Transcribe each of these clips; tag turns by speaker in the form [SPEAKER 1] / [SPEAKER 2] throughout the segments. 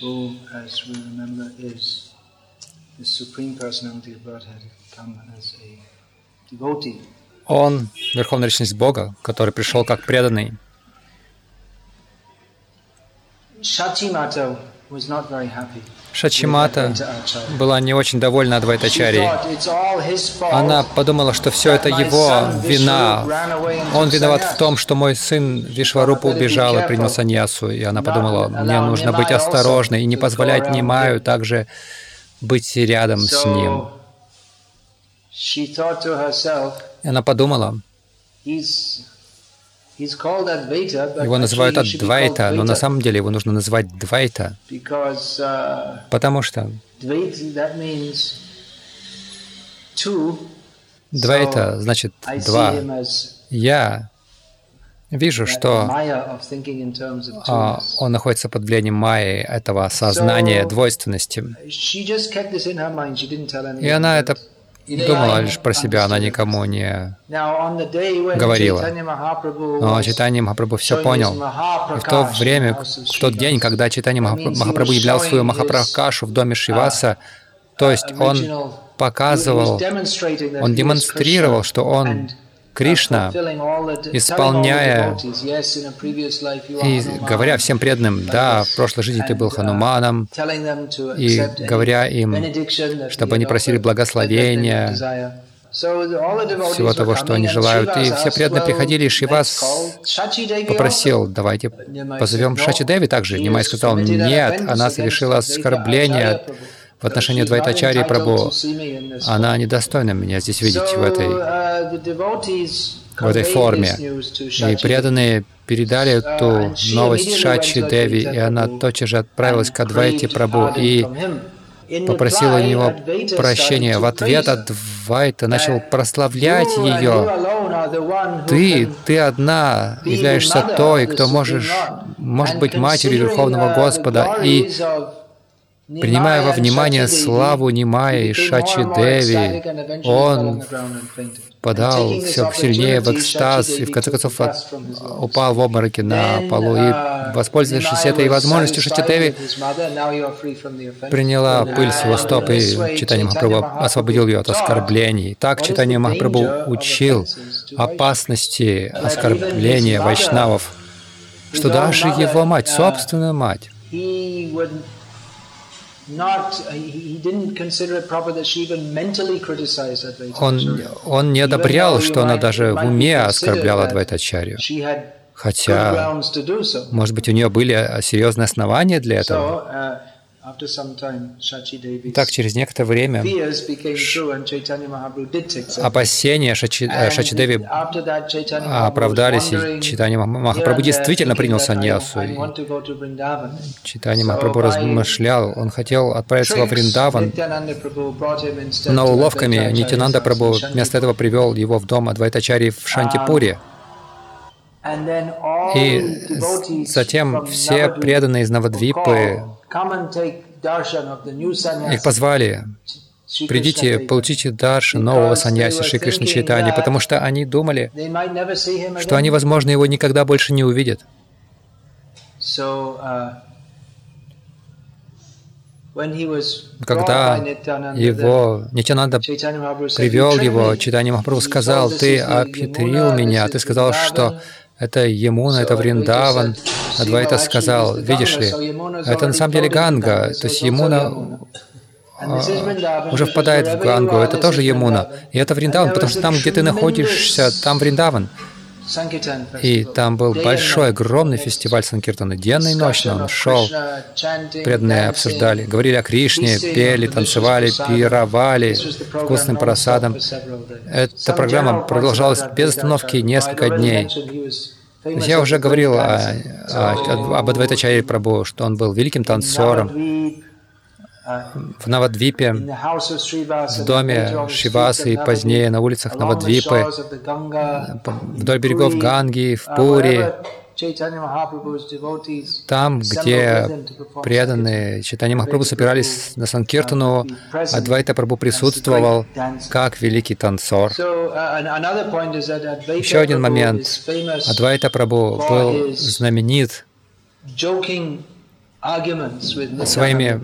[SPEAKER 1] who, as we remember, is the Supreme Personality of Godhead, come as a devotee.
[SPEAKER 2] Он — Верховная Личность Бога, который пришел как преданный.
[SPEAKER 1] Shachimata
[SPEAKER 2] Шачимата была не очень довольна
[SPEAKER 1] fault.
[SPEAKER 2] Она подумала, что все это его вина. Он виноват в том, что мой сын Вишварупа убежал и принял саньясу. И она подумала, мне нужно быть осторожной и не позволять Нимаю также быть рядом с ним. И она подумала, его называют Адвайта, но на самом деле его нужно называть Двайта,
[SPEAKER 1] uh,
[SPEAKER 2] потому что. Двайта значит два. Я вижу, что а, он находится под влиянием майи, этого сознания двойственности. И она это думала лишь про себя, она никому не... Говорила. Но Читание Махапрабху все понял. И в то время, в тот день, когда Читание Махапрабху являл свою Махапракашу в доме Шриваса, то есть он показывал, он демонстрировал, что он Кришна, исполняя и говоря всем преданным, да, в прошлой жизни ты был
[SPEAKER 1] uh,
[SPEAKER 2] Хануманом, и говоря им, чтобы они просили благословения, всего того, что они желают. И все преданные
[SPEAKER 1] "Well,
[SPEAKER 2] приходили, и
[SPEAKER 1] Devi
[SPEAKER 2] попросил,
[SPEAKER 1] also."
[SPEAKER 2] давайте позовем
[SPEAKER 1] said, "No,
[SPEAKER 2] Шачи Деви также. Нимай сказал, нет, она совершила оскорбление в отношении Двайтачари
[SPEAKER 1] this
[SPEAKER 2] Она недостойна меня здесь видеть в этой,
[SPEAKER 1] uh,
[SPEAKER 2] в этой форме. И преданные передали эту новость Шачи Деви, и она тотчас же отправилась к Адвайте Прабху и попросила у него прощения. В ответ Адвайта начал прославлять ее. Ты, ты одна являешься той, кто можешь, может быть матерью Верховного Господа, и принимая во внимание славу Нимая и Шачи Деви, он подал все сильнее в экстаз и в конце концов от- упал в обмороки на полу. И, воспользовавшись этой возможностью, Шачи Деви приняла пыль с его стоп, и Читание Махапрабху освободил ее от оскорблений. Так Читание Махапрабху учил опасности оскорбления вайшнавов, что даже его мать, собственная мать,
[SPEAKER 1] not he he didn't consider it proper that she even mentally criticized
[SPEAKER 2] он, он не одобрял, что она даже в уме оскорбляла Двайтачарью.
[SPEAKER 1] She had good
[SPEAKER 2] Хотя, может быть, у нее были э, серьезные основания для этого.
[SPEAKER 1] Uh,
[SPEAKER 2] Так, через некоторое время опасения Шачи, э, Шачи Деви
[SPEAKER 1] After that, Chaitanya Mahaprabhu was
[SPEAKER 2] оправдались, и Читание
[SPEAKER 1] here
[SPEAKER 2] Махапрабху действительно принял саньясу.
[SPEAKER 1] I
[SPEAKER 2] И
[SPEAKER 1] want to go to Vrindavan.
[SPEAKER 2] Читание
[SPEAKER 1] So
[SPEAKER 2] Махапрабху размышлял, он хотел отправиться во Вриндаван, но уловками
[SPEAKER 1] Acharya's
[SPEAKER 2] Прабху вместо этого привел его в дом Адвайтачари в Шантипуре. И затем все преданные из Навадвипы,
[SPEAKER 1] called, "Come and take darshan of the new sannyasi,
[SPEAKER 2] их позвали, придите, получите дарши нового саньяси Шри Кришны Чайтани, потому что они думали, что они, возможно, его никогда больше не увидят.
[SPEAKER 1] Uh,
[SPEAKER 2] Когда его Нитянанда привел
[SPEAKER 1] "You
[SPEAKER 2] его,
[SPEAKER 1] tricked me."
[SPEAKER 2] Читание Махапрабху сказал,
[SPEAKER 1] told, "This
[SPEAKER 2] ты обхитрил меня, ты сказал,
[SPEAKER 1] Vrindavan."
[SPEAKER 2] что это Емуна, это Вриндаван. Адвайта сказал, видишь ли, это на самом деле Ганга, то есть Емуна уже впадает в Гангу, это тоже Емуна. И это Вриндаван, потому что там, где ты находишься, там Вриндаван. И там был большой, огромный фестиваль Санкиртана. Денно и ночно он шел. Преданные обсуждали, говорили о Кришне, пели, танцевали, пировали вкусным просадом. Эта программа продолжалась без остановки несколько дней. Я уже говорил о, о, об Адвайтачаре Прабhu, что он был великим танцором в Навадвипе, в доме Шивасы и позднее на улицах Навадвипы, вдоль берегов Ганги, в Пури, там, где преданные Читани Махапрабху собирались на Санкиртану, Адвайта Прабху присутствовал как великий танцор. Еще один момент. Адвайта Прабху был знаменит своими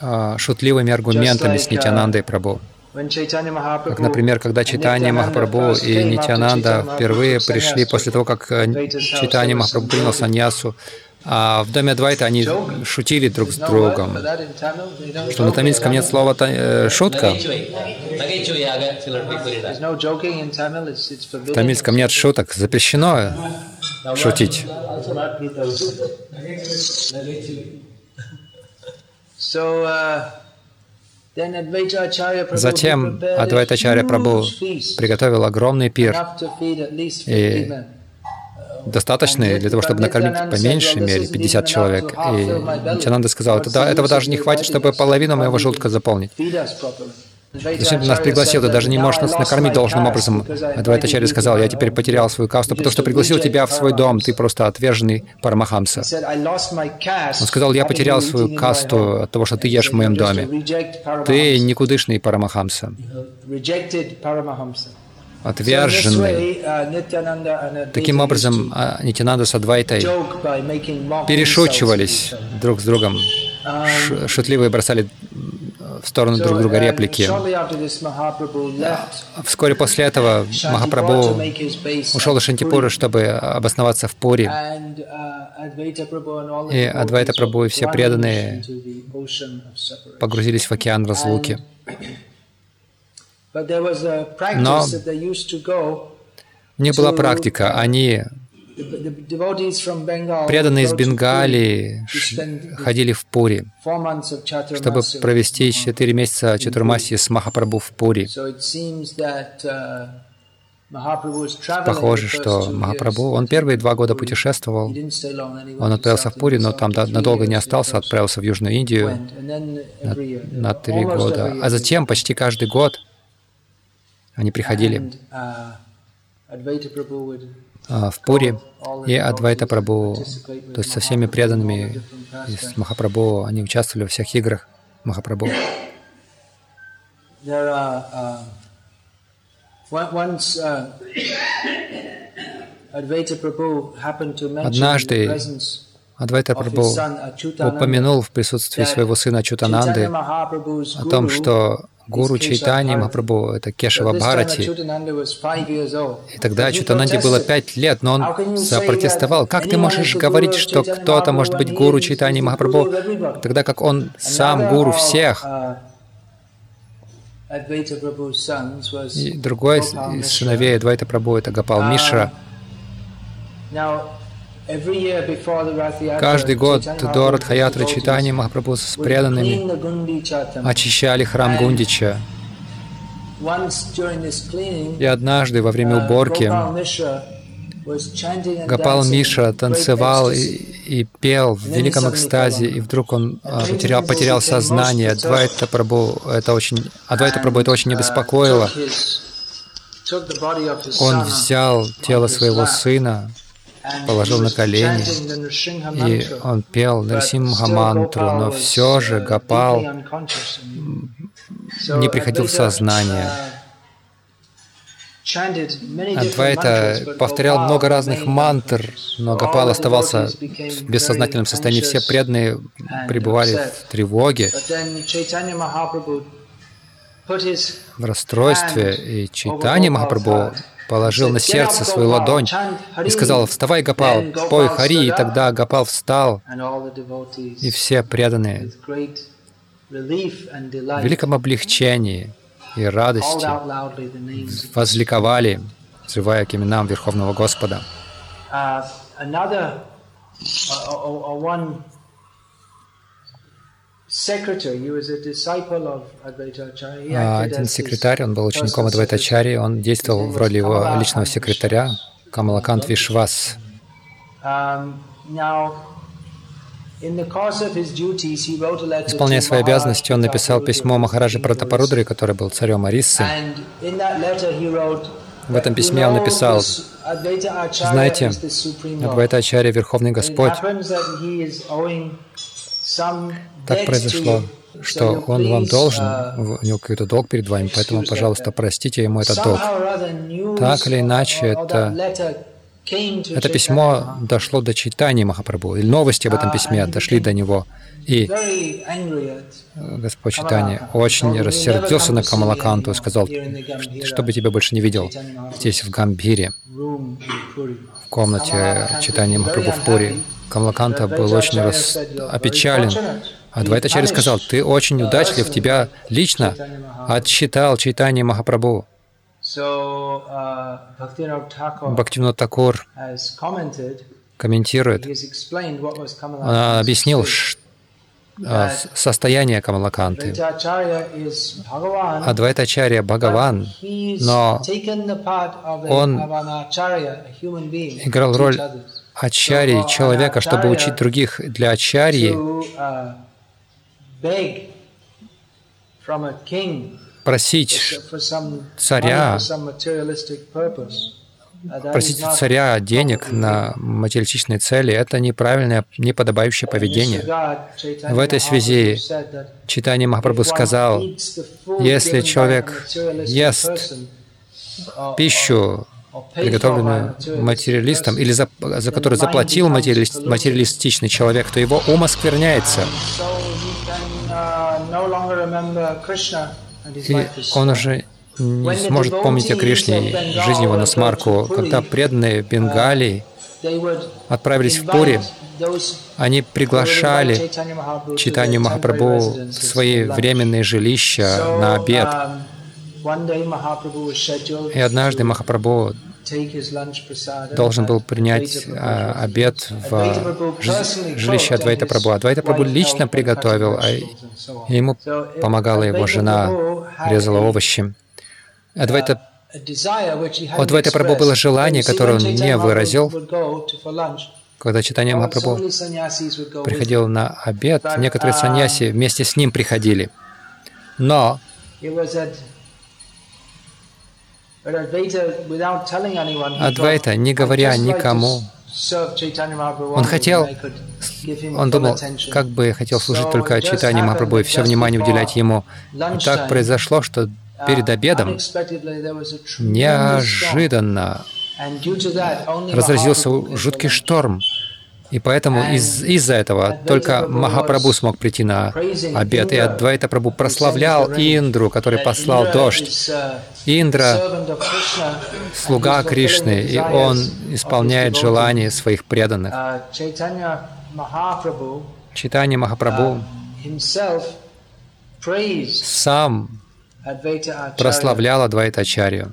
[SPEAKER 2] а, шутливыми аргументами с Нитянандой Прабу. Как, например, когда Читание Махапрабху и Нитянанда впервые пришли после того, как э, Читание Махапрабху принял саньясу, а в доме Адвайта они шутили друг с другом. Что на тамильском нет слова э, «шутка»? В тамильском нет шуток. Запрещено шутить. Затем Адвайтачарья Прабhu приготовил огромный пир, и достаточный для того, чтобы накормить по меньшей мере 50 человек. И Нитянанда сказал, это, этого даже не хватит, чтобы половину моего желудка заполнить. Зачем ты нас пригласил? Ты даже не можешь нас накормить должным образом. Адвайтачарья сказал, я теперь потерял свою касту, потому что пригласил тебя в свой дом, ты просто отверженный Парамахамса. Он сказал, я потерял свою касту от того, что ты ешь в моем доме. Ты никудышный Парамахамса отверженный. Таким образом, а, Нитянанда с Адвайтой перешучивались друг с другом, шутливые бросали в сторону друг друга реплики. Вскоре после этого Махапрабху ушел из Шантипуры, чтобы обосноваться в Пури. И Адвайта Прабху и все преданные погрузились в океан разлуки. Но у них была практика, они преданные из Бенгалии ходили в Пури, чтобы провести четыре месяца Чатурмаси с Махапрабху в Пури. Uh, Похоже, что Махапрабху, он первые два года путешествовал, он отправился в Пури, но там надолго не остался, отправился в Южную Индию на, на три года. А затем почти каждый год они приходили? Uh, в Пури, и Адвайта Прабху, то есть со всеми преданными из Махапрабху, они участвовали во всех играх Махапрабху. Uh, Однажды Адвайта Прабху упомянул в присутствии своего сына Чутананды о том, что гуру Чайтани Махапрабху, это Кешава Бхарати. И тогда Чутананде было пять лет, но он запротестовал. Как ты можешь говорить, что кто-то может быть гуру Чайтани Махапрабху, тогда как он сам гуру всех? И другой из сыновей Адвайта Прабху, это Гапал Мишра. Каждый год до Радхаятры Читани Махапрабху с преданными очищали храм Гундича. И однажды во время уборки Гапал Миша танцевал и, и пел в великом экстазе, и вдруг он а, потерял, потерял сознание. Адвайта Прабху это очень, Адвайта Прабху это очень обеспокоило. Он взял тело своего сына, положил на колени, и он пел Нарсимха мантру, но все же Гапал не приходил в сознание. Адвайта повторял много разных мантр, но Гапал оставался в бессознательном состоянии. Все преданные пребывали в тревоге, в расстройстве, и Чайтани Махапрабху положил на сердце свою ладонь и сказал, «Вставай, Гапал, пой Хари». И тогда Гапал встал, и все преданные в великом облегчении и радости возликовали, взывая к именам Верховного Господа. Один секретарь, он был учеником Адвайтачари, он действовал в роли его личного секретаря, Камалакант Вишвас. Um, Исполняя свои обязанности, он написал письмо Махараджи Пратапарудри, который был царем Ариссы. В этом письме он написал, «Знаете, Адвайта Ачарья — Верховный Господь, так произошло, что он вам должен, у него какой-то долг перед вами, поэтому, пожалуйста, простите ему этот долг. Так или иначе, это это письмо дошло до читания Махапрабху, или новости об этом письме дошли до него. И Господь Читания очень рассердился на Камалаканту и сказал, чтобы тебя больше не видел здесь, в Гамбире, в комнате читания Махапрабху в Пури. Камалаканта был очень рас... опечален. А Двайтачари сказал, ты очень удачлив, тебя лично отсчитал читание Махапрабху. Бхактивинод Такур комментирует, он объяснил, а, состояние Камалаканты. Адвайтачарья Бхагаван, но он играл роль ачарьи, человека, чтобы учить других для ачарьи, просить царя просить царя денег на материалистичные цели — это неправильное, неподобающее поведение. В этой связи читание Махапрабху сказал, если человек ест пищу, приготовленную материалистом, или за, за которую заплатил материалист, материалистичный человек, то его ум оскверняется. И он уже не сможет помнить о Кришне жизни его на смарку. Когда преданные Бенгалии отправились в Пури, они приглашали читанию Махапрабху в свои временные жилища на обед. И однажды Махапрабху должен был принять а, обед в жилище Адвайта Прабhu. Адвайта Прабhu лично приготовил, а ему помогала его жена, резала овощи. Адвайта, у Адвайта Прабhu было желание, которое он не выразил. Когда читание Махапрабху приходил на обед, некоторые саньяси вместе с ним приходили. Но Адвайта, не говоря никому, он хотел, он думал, как бы я хотел служить только читанию Махапрабху и все внимание уделять ему. И так произошло, что перед обедом неожиданно разразился жуткий шторм. И поэтому из- из-за этого только Махапрабху смог прийти на обед. И Адвайта Прабху прославлял Индру, который послал дождь. Индра — слуга Кришны, и он исполняет желания своих преданных. Читание Махапрабху сам прославлял Адвайтачарью,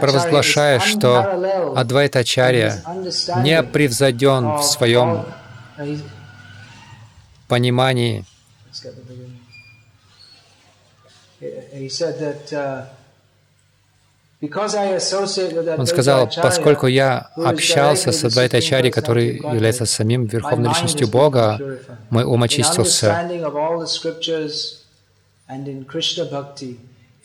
[SPEAKER 2] провозглашая, что Адвайта Ачарья не превзойден в своем понимании. Он сказал, поскольку я общался с Адвайта Ачарьей, который является самим Верховной Личностью Бога, мой ум очистился,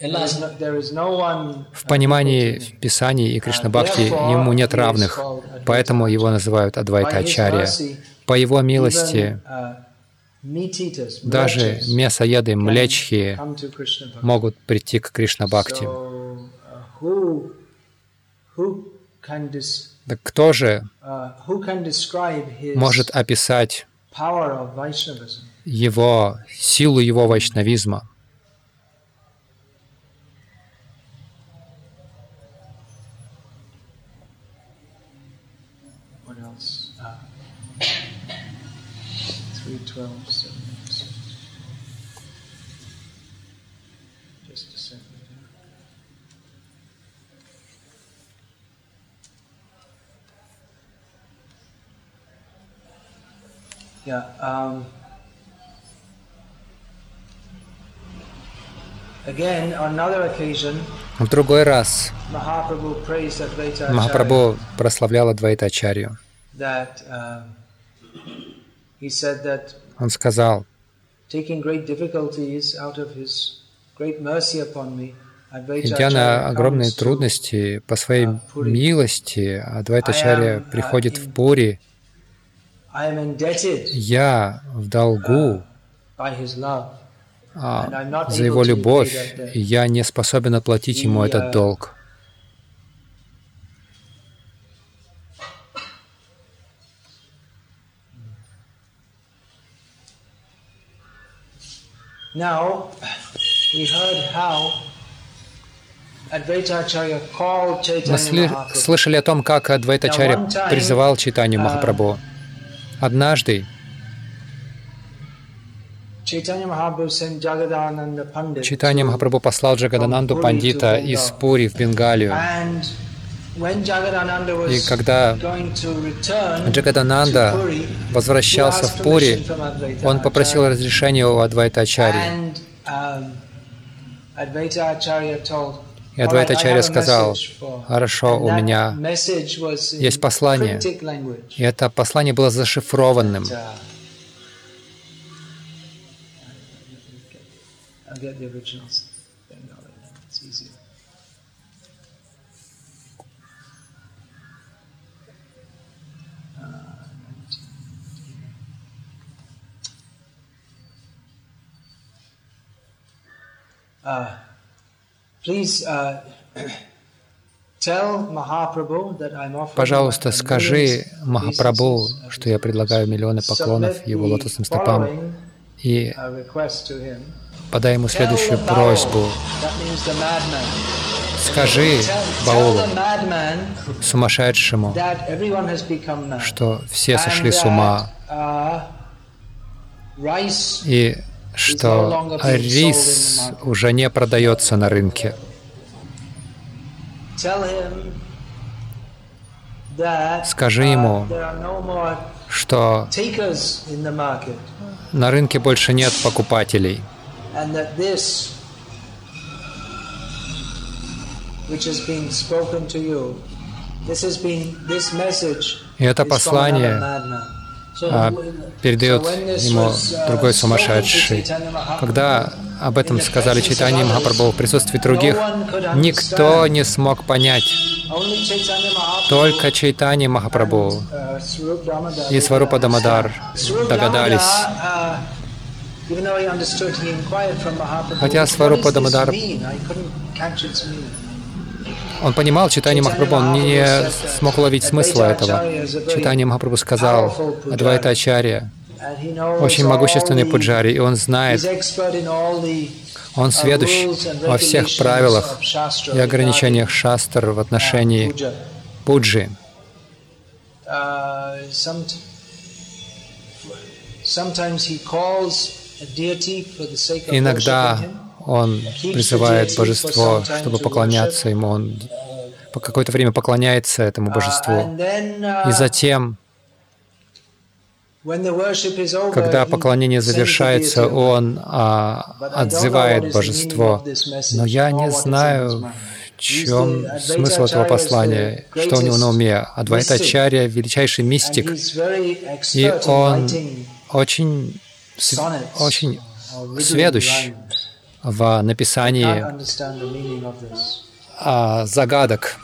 [SPEAKER 2] в понимании Писаний и Кришна Бхакти ему нет равных, поэтому его называют Адвайта Ачарья. По его милости даже мясоеды, млечхи могут прийти к Кришна Бхакти. Так кто же может описать его силу его вайшнавизма?
[SPEAKER 1] Yeah. Um, again, on another occasion,
[SPEAKER 2] В другой раз Махапрабху прославлял Адвайтачарью.
[SPEAKER 1] um,
[SPEAKER 2] Он сказал, идя на огромные трудности по своей милости, Адвайтачарья приходит в Пури, я в долгу а, за его любовь, и я не способен оплатить ему этот долг.
[SPEAKER 1] Now, we heard how
[SPEAKER 2] Мы слышали о том, как Адвайтачарья призывал читанию uh, Махапрабху. Однажды Читание Махапрабху послал Джагадананду Пандита из Пури в Бенгалию. И когда Джагадананда возвращался в Пури, он попросил разрешения у Адвайта Ачарьи. И Адвайта Ачарья сказал, хорошо, у меня есть послание. И это послание было зашифрованным. Uh, Пожалуйста, скажи Махапрабху, что я предлагаю миллионы поклонов его лотосным стопам и подай ему следующую просьбу. Скажи Баулу, сумасшедшему, что все сошли с ума, и что рис уже не продается на рынке. Скажи ему, что на рынке больше нет покупателей. И это послание а, передает ему другой сумасшедший. Когда об этом сказали Чайтанья Махапрабху в присутствии других, никто не смог понять. Только Чайтанья Махапрабху и Сварупа Дамадар догадались. Хотя Сварупа Дамадар, он понимал читание Махапрабху, он не смог уловить смысла этого. Читание Махапрабху сказал, Адвайта Ачарья, очень могущественный пуджари, и он знает, он сведущ во всех правилах и ограничениях шастр в отношении пуджи. Иногда он призывает божество, чтобы поклоняться ему. Он по какое-то время поклоняется этому божеству. И затем, когда поклонение завершается, он а, отзывает божество. Но я не знаю, в чем смысл этого послания, что у него на уме. Адвайта Ачарья — величайший мистик, и он очень очень сведущ в написании а, загадок,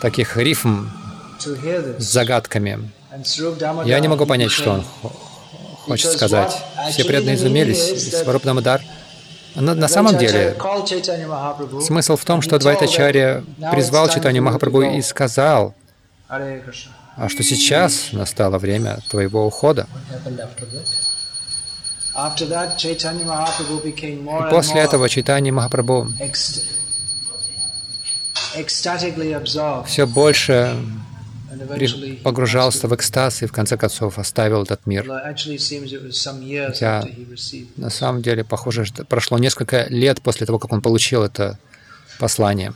[SPEAKER 2] таких рифм с загадками. Я не могу понять, что он хочет сказать. Все преданные изумились. Сварупнамадар. На, на самом деле, смысл в том, что Двайтачарья призвал Читанию Махапрабху и сказал, а что сейчас настало время твоего ухода. И после этого Чайтанья Махапрабху все больше погружался в экстаз и в конце концов оставил этот мир. Хотя на самом деле, похоже, что прошло несколько лет после того, как он получил это послание.